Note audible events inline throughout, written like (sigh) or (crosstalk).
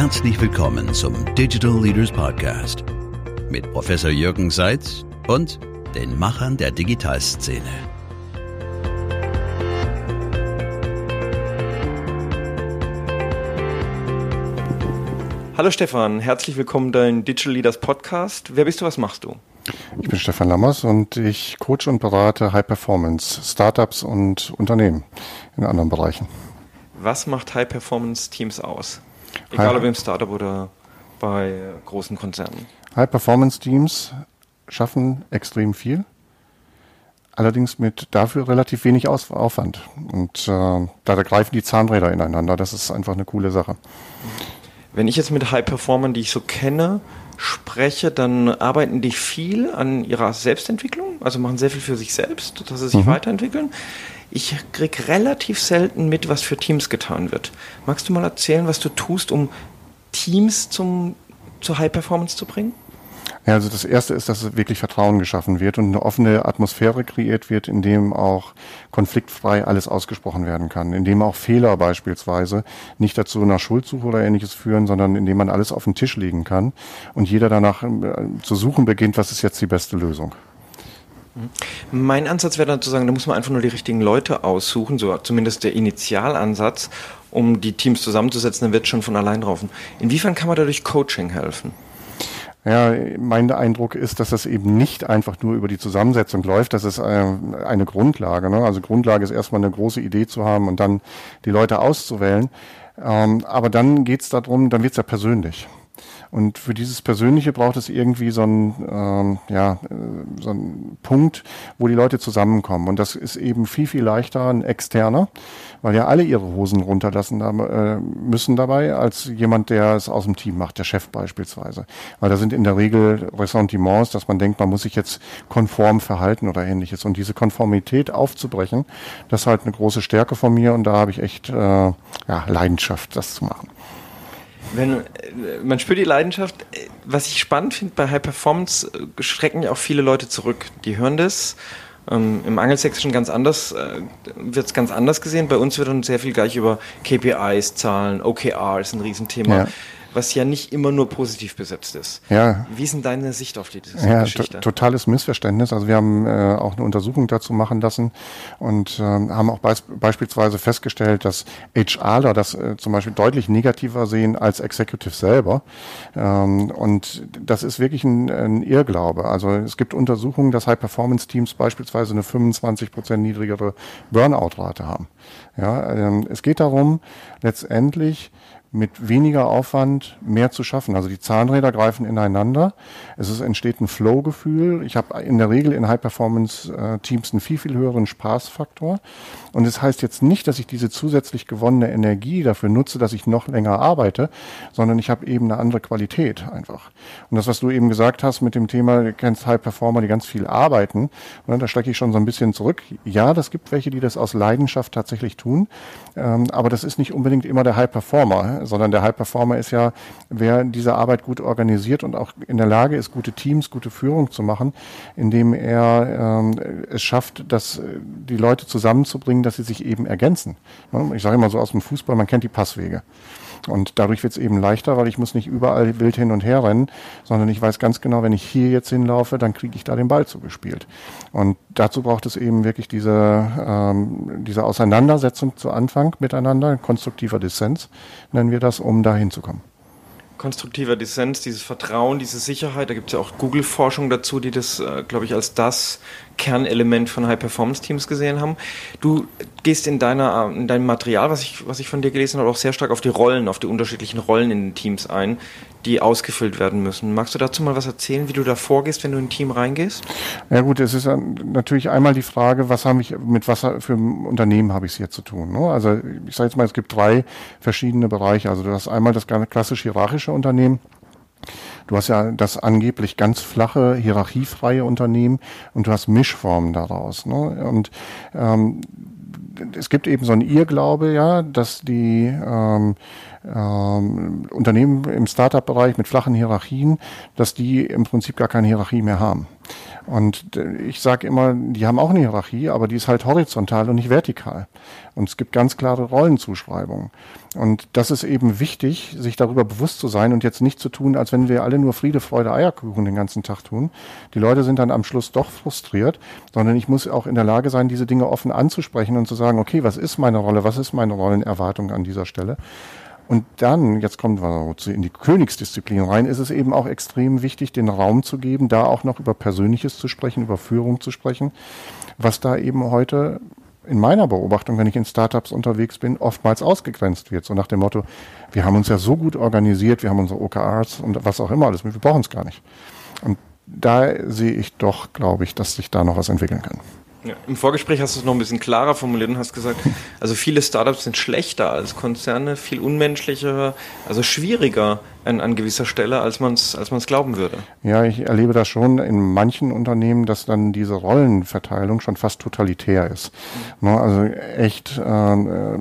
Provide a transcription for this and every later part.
Herzlich willkommen zum Digital Leaders Podcast mit Professor Jürgen Seitz und den Machern der Digitalszene. Hallo Stefan, herzlich willkommen dein Digital Leaders Podcast. Wer bist du, was machst du? Ich bin Stefan Lammers und ich coache und berate High Performance, Startups und Unternehmen in anderen Bereichen. Was macht High Performance Teams aus? Egal ob im Startup oder bei großen Konzernen. High Performance Teams schaffen extrem viel, allerdings mit dafür relativ wenig Aufwand. Und äh, da greifen die Zahnräder ineinander. Das ist einfach eine coole Sache. Wenn ich jetzt mit High Performern, die ich so kenne, spreche, dann arbeiten die viel an ihrer Selbstentwicklung, also machen sehr viel für sich selbst, dass sie sich mhm. weiterentwickeln. Ich kriege relativ selten mit, was für Teams getan wird. Magst du mal erzählen, was du tust, um Teams zum, zur High Performance zu bringen? Ja, also das erste ist, dass wirklich Vertrauen geschaffen wird und eine offene Atmosphäre kreiert wird, in dem auch konfliktfrei alles ausgesprochen werden kann, in dem auch Fehler beispielsweise nicht dazu nach Schuldsuche oder ähnliches führen, sondern in dem man alles auf den Tisch legen kann und jeder danach äh, zu suchen beginnt, was ist jetzt die beste Lösung. Mein Ansatz wäre dann zu sagen, da muss man einfach nur die richtigen Leute aussuchen, so zumindest der Initialansatz, um die Teams zusammenzusetzen, dann wird schon von allein drauf. Inwiefern kann man dadurch Coaching helfen? Ja, mein Eindruck ist, dass das eben nicht einfach nur über die Zusammensetzung läuft. Das ist äh, eine Grundlage. Ne? Also Grundlage ist erstmal eine große Idee zu haben und dann die Leute auszuwählen. Ähm, aber dann geht es darum, dann wird es ja persönlich. Und für dieses Persönliche braucht es irgendwie so einen, ähm, ja, äh, so einen Punkt, wo die Leute zusammenkommen. Und das ist eben viel, viel leichter ein externer, weil ja alle ihre Hosen runterlassen äh, müssen dabei, als jemand, der es aus dem Team macht, der Chef beispielsweise. Weil da sind in der Regel Ressentiments, dass man denkt, man muss sich jetzt konform verhalten oder ähnliches. Und diese Konformität aufzubrechen, das ist halt eine große Stärke von mir und da habe ich echt äh, ja, Leidenschaft, das zu machen. Wenn, äh, man spürt die Leidenschaft. Was ich spannend finde, bei High Performance äh, schrecken ja auch viele Leute zurück. Die hören das. Ähm, Im Angelsächsischen ganz anders, äh, wird es ganz anders gesehen. Bei uns wird dann sehr viel gleich über KPIs, Zahlen, OKR ist ein Riesenthema. Ja was ja nicht immer nur positiv besetzt ist. Ja. Wie ist denn deine Sicht auf die ja, Geschichte? Totales Missverständnis. Also wir haben äh, auch eine Untersuchung dazu machen lassen und äh, haben auch beis beispielsweise festgestellt, dass HRler das äh, zum Beispiel deutlich negativer sehen als Executive selber. Ähm, und das ist wirklich ein, ein Irrglaube. Also es gibt Untersuchungen, dass High-Performance-Teams beispielsweise eine 25 Prozent niedrigere Burnout-Rate haben. Ja, ähm, es geht darum, letztendlich mit weniger Aufwand mehr zu schaffen. Also die Zahnräder greifen ineinander. Es ist, entsteht ein Flow-Gefühl. Ich habe in der Regel in High-Performance-Teams einen viel, viel höheren Spaßfaktor. Und es das heißt jetzt nicht, dass ich diese zusätzlich gewonnene Energie dafür nutze, dass ich noch länger arbeite, sondern ich habe eben eine andere Qualität einfach. Und das, was du eben gesagt hast mit dem Thema, du kennst High-Performer, die ganz viel arbeiten, und da stecke ich schon so ein bisschen zurück. Ja, das gibt welche, die das aus Leidenschaft tatsächlich tun, ähm, aber das ist nicht unbedingt immer der High-Performer sondern der High Performer ist ja, wer diese Arbeit gut organisiert und auch in der Lage ist, gute Teams, gute Führung zu machen, indem er ähm, es schafft, dass äh, die Leute zusammenzubringen, dass sie sich eben ergänzen. Ne? Ich sage immer so aus dem Fußball, man kennt die Passwege. Und dadurch wird es eben leichter, weil ich muss nicht überall wild hin und her rennen, sondern ich weiß ganz genau, wenn ich hier jetzt hinlaufe, dann kriege ich da den Ball zugespielt. Und dazu braucht es eben wirklich diese, ähm, diese Auseinandersetzung zu Anfang miteinander, konstruktiver Dissens nennen wir das, um da hinzukommen konstruktiver Dissens, dieses Vertrauen, diese Sicherheit. Da gibt es ja auch Google-Forschung dazu, die das, äh, glaube ich, als das Kernelement von High-Performance-Teams gesehen haben. Du gehst in, deiner, in deinem Material, was ich, was ich von dir gelesen habe, auch sehr stark auf die Rollen, auf die unterschiedlichen Rollen in den Teams ein, die ausgefüllt werden müssen. Magst du dazu mal was erzählen, wie du da vorgehst, wenn du in ein Team reingehst? Ja gut, es ist natürlich einmal die Frage, was habe ich, mit was für einem Unternehmen habe ich es hier zu tun. Ne? Also ich sage jetzt mal, es gibt drei verschiedene Bereiche. Also du hast einmal das klassisch hierarchische Unternehmen. Du hast ja das angeblich ganz flache, hierarchiefreie Unternehmen und du hast Mischformen daraus. Ne? Und ähm, es gibt eben so ein Irrglaube, ja, dass die ähm, ähm, Unternehmen im Startup-Bereich mit flachen Hierarchien, dass die im Prinzip gar keine Hierarchie mehr haben. Und äh, ich sage immer, die haben auch eine Hierarchie, aber die ist halt horizontal und nicht vertikal. Und es gibt ganz klare Rollenzuschreibungen. Und das ist eben wichtig, sich darüber bewusst zu sein und jetzt nicht zu tun, als wenn wir alle nur Friede, Freude, Eierkuchen den ganzen Tag tun. Die Leute sind dann am Schluss doch frustriert, sondern ich muss auch in der Lage sein, diese Dinge offen anzusprechen und zu sagen, okay, was ist meine Rolle, was ist meine Rollenerwartung an dieser Stelle? Und dann, jetzt kommen wir in die Königsdisziplin rein, ist es eben auch extrem wichtig, den Raum zu geben, da auch noch über Persönliches zu sprechen, über Führung zu sprechen, was da eben heute in meiner Beobachtung, wenn ich in Startups unterwegs bin, oftmals ausgegrenzt wird. So nach dem Motto, wir haben uns ja so gut organisiert, wir haben unsere OKRs und was auch immer alles, wir brauchen es gar nicht. Und da sehe ich doch, glaube ich, dass sich da noch was entwickeln kann. Ja, Im Vorgespräch hast du es noch ein bisschen klarer formuliert und hast gesagt, also viele Startups sind schlechter als Konzerne, viel unmenschlicher, also schwieriger an, an gewisser Stelle, als man es als man's glauben würde. Ja, ich erlebe das schon in manchen Unternehmen, dass dann diese Rollenverteilung schon fast totalitär ist. Mhm. Also echt, äh,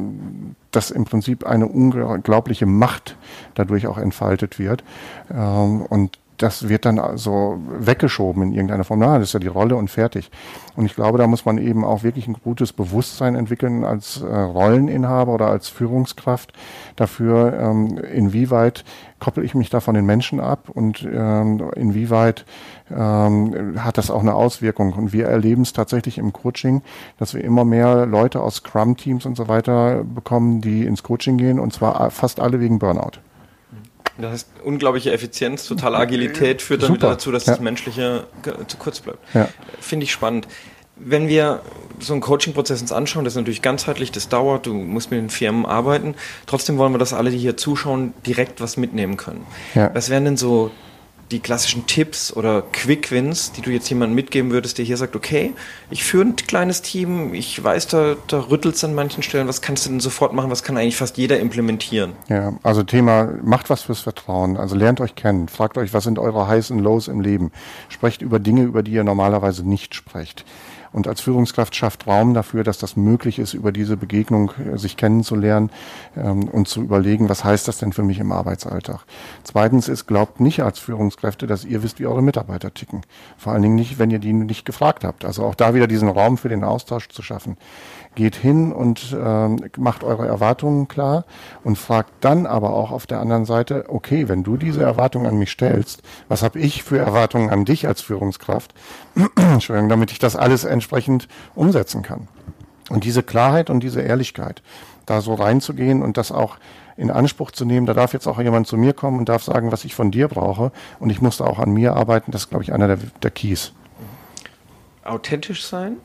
dass im Prinzip eine unglaubliche Macht dadurch auch entfaltet wird. Ähm, und das wird dann also weggeschoben in irgendeiner Form. Na, das ist ja die Rolle und fertig. Und ich glaube, da muss man eben auch wirklich ein gutes Bewusstsein entwickeln als äh, Rolleninhaber oder als Führungskraft dafür, ähm, inwieweit koppel ich mich da von den Menschen ab und ähm, inwieweit ähm, hat das auch eine Auswirkung. Und wir erleben es tatsächlich im Coaching, dass wir immer mehr Leute aus Scrum-Teams und so weiter bekommen, die ins Coaching gehen und zwar fast alle wegen Burnout. Das heißt, unglaubliche Effizienz, totale Agilität führt dann Super. wieder dazu, dass ja. das Menschliche zu kurz bleibt. Ja. Finde ich spannend. Wenn wir so einen Coaching-Prozess uns anschauen, das ist natürlich ganzheitlich, das dauert, du musst mit den Firmen arbeiten. Trotzdem wollen wir, dass alle, die hier zuschauen, direkt was mitnehmen können. Ja. Was wären denn so die klassischen Tipps oder Quick Wins, die du jetzt jemandem mitgeben würdest, der hier sagt, okay, ich führe ein kleines Team, ich weiß, da, da rüttelt es an manchen Stellen, was kannst du denn sofort machen, was kann eigentlich fast jeder implementieren? Ja, also Thema, macht was fürs Vertrauen, also lernt euch kennen, fragt euch, was sind eure Highs und Lows im Leben, sprecht über Dinge, über die ihr normalerweise nicht sprecht und als Führungskraft schafft Raum dafür, dass das möglich ist, über diese Begegnung äh, sich kennenzulernen ähm, und zu überlegen, was heißt das denn für mich im Arbeitsalltag. Zweitens ist, glaubt nicht als Führungskräfte, dass ihr wisst, wie eure Mitarbeiter ticken. Vor allen Dingen nicht, wenn ihr die nicht gefragt habt. Also auch da wieder diesen Raum für den Austausch zu schaffen geht hin und ähm, macht eure Erwartungen klar und fragt dann aber auch auf der anderen Seite, okay, wenn du diese Erwartungen an mich stellst, was habe ich für Erwartungen an dich als Führungskraft, (clears throat) Entschuldigung, damit ich das alles entsprechend umsetzen kann. Und diese Klarheit und diese Ehrlichkeit, da so reinzugehen und das auch in Anspruch zu nehmen, da darf jetzt auch jemand zu mir kommen und darf sagen, was ich von dir brauche und ich muss da auch an mir arbeiten, das ist, glaube ich, einer der, der Keys. Authentisch sein?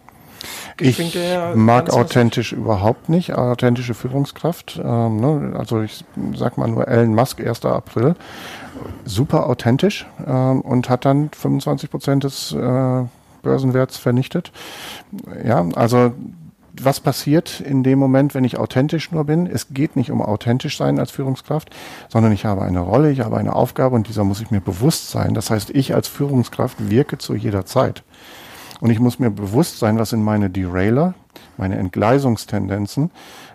Ich mag authentisch überhaupt nicht, authentische Führungskraft. Ähm, ne? Also ich sag mal nur Elon Musk, 1. April, super authentisch ähm, und hat dann 25 Prozent des äh, Börsenwerts vernichtet. Ja, also was passiert in dem Moment, wenn ich authentisch nur bin? Es geht nicht um authentisch sein als Führungskraft, sondern ich habe eine Rolle, ich habe eine Aufgabe und dieser muss ich mir bewusst sein. Das heißt, ich als Führungskraft wirke zu jeder Zeit. Und ich muss mir bewusst sein, was sind meine Derailer, meine Entgleisungstendenzen,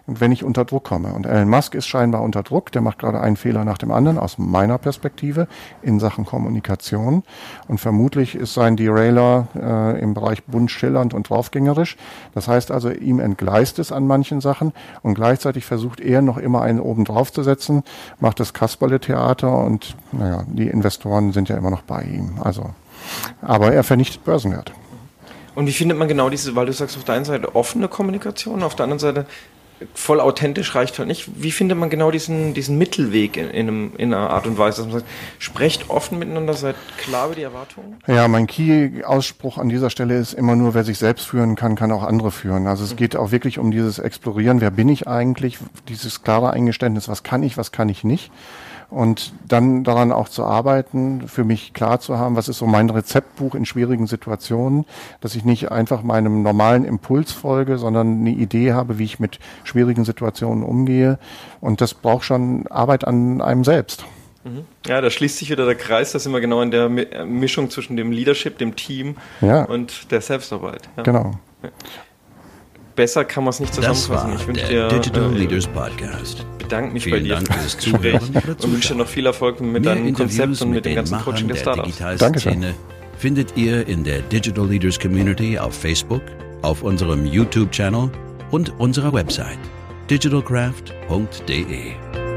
wenn ich unter Druck komme. Und Elon Musk ist scheinbar unter Druck. Der macht gerade einen Fehler nach dem anderen aus meiner Perspektive in Sachen Kommunikation. Und vermutlich ist sein Derailer äh, im Bereich bunt schillernd und draufgängerisch. Das heißt also, ihm entgleist es an manchen Sachen und gleichzeitig versucht er noch immer einen oben drauf zu setzen, macht das Kasperle-Theater und naja, die Investoren sind ja immer noch bei ihm. Also, aber er vernichtet Börsenwert. Und wie findet man genau diese, weil du sagst auf der einen Seite offene Kommunikation, auf der anderen Seite voll authentisch reicht halt nicht. Wie findet man genau diesen, diesen Mittelweg in, in, einem, in einer Art und Weise, dass man sagt, sprecht offen miteinander, seid klar über die Erwartungen? Ja, mein Key-Ausspruch an dieser Stelle ist immer nur, wer sich selbst führen kann, kann auch andere führen. Also es mhm. geht auch wirklich um dieses Explorieren, wer bin ich eigentlich, dieses klare Eingeständnis, was kann ich, was kann ich nicht und dann daran auch zu arbeiten, für mich klar zu haben, was ist so mein Rezeptbuch in schwierigen Situationen, dass ich nicht einfach meinem normalen Impuls folge, sondern eine Idee habe, wie ich mit schwierigen Situationen umgehe. Und das braucht schon Arbeit an einem selbst. Mhm. Ja, da schließt sich wieder der Kreis, das sind wir genau in der äh, Mischung zwischen dem Leadership, dem Team ja. und der Selbstarbeit. Ja. Genau. besser kann man es nicht Das zusammenfassen. war ich wünsche der dir Digital äh, Leaders Podcast. Bedanke mich Vielen bei dir Dank für fürs das Gespräch Zuhören und wünsche dir noch viel Erfolg mit Mehr deinem Interviews Konzept und mit, mit dem ganzen Machern Coaching der des Startups. Digitalszene findet ihr in der Digital Leaders Community auf Facebook, auf unserem YouTube-Channel und unserer Website digitalcraft.de.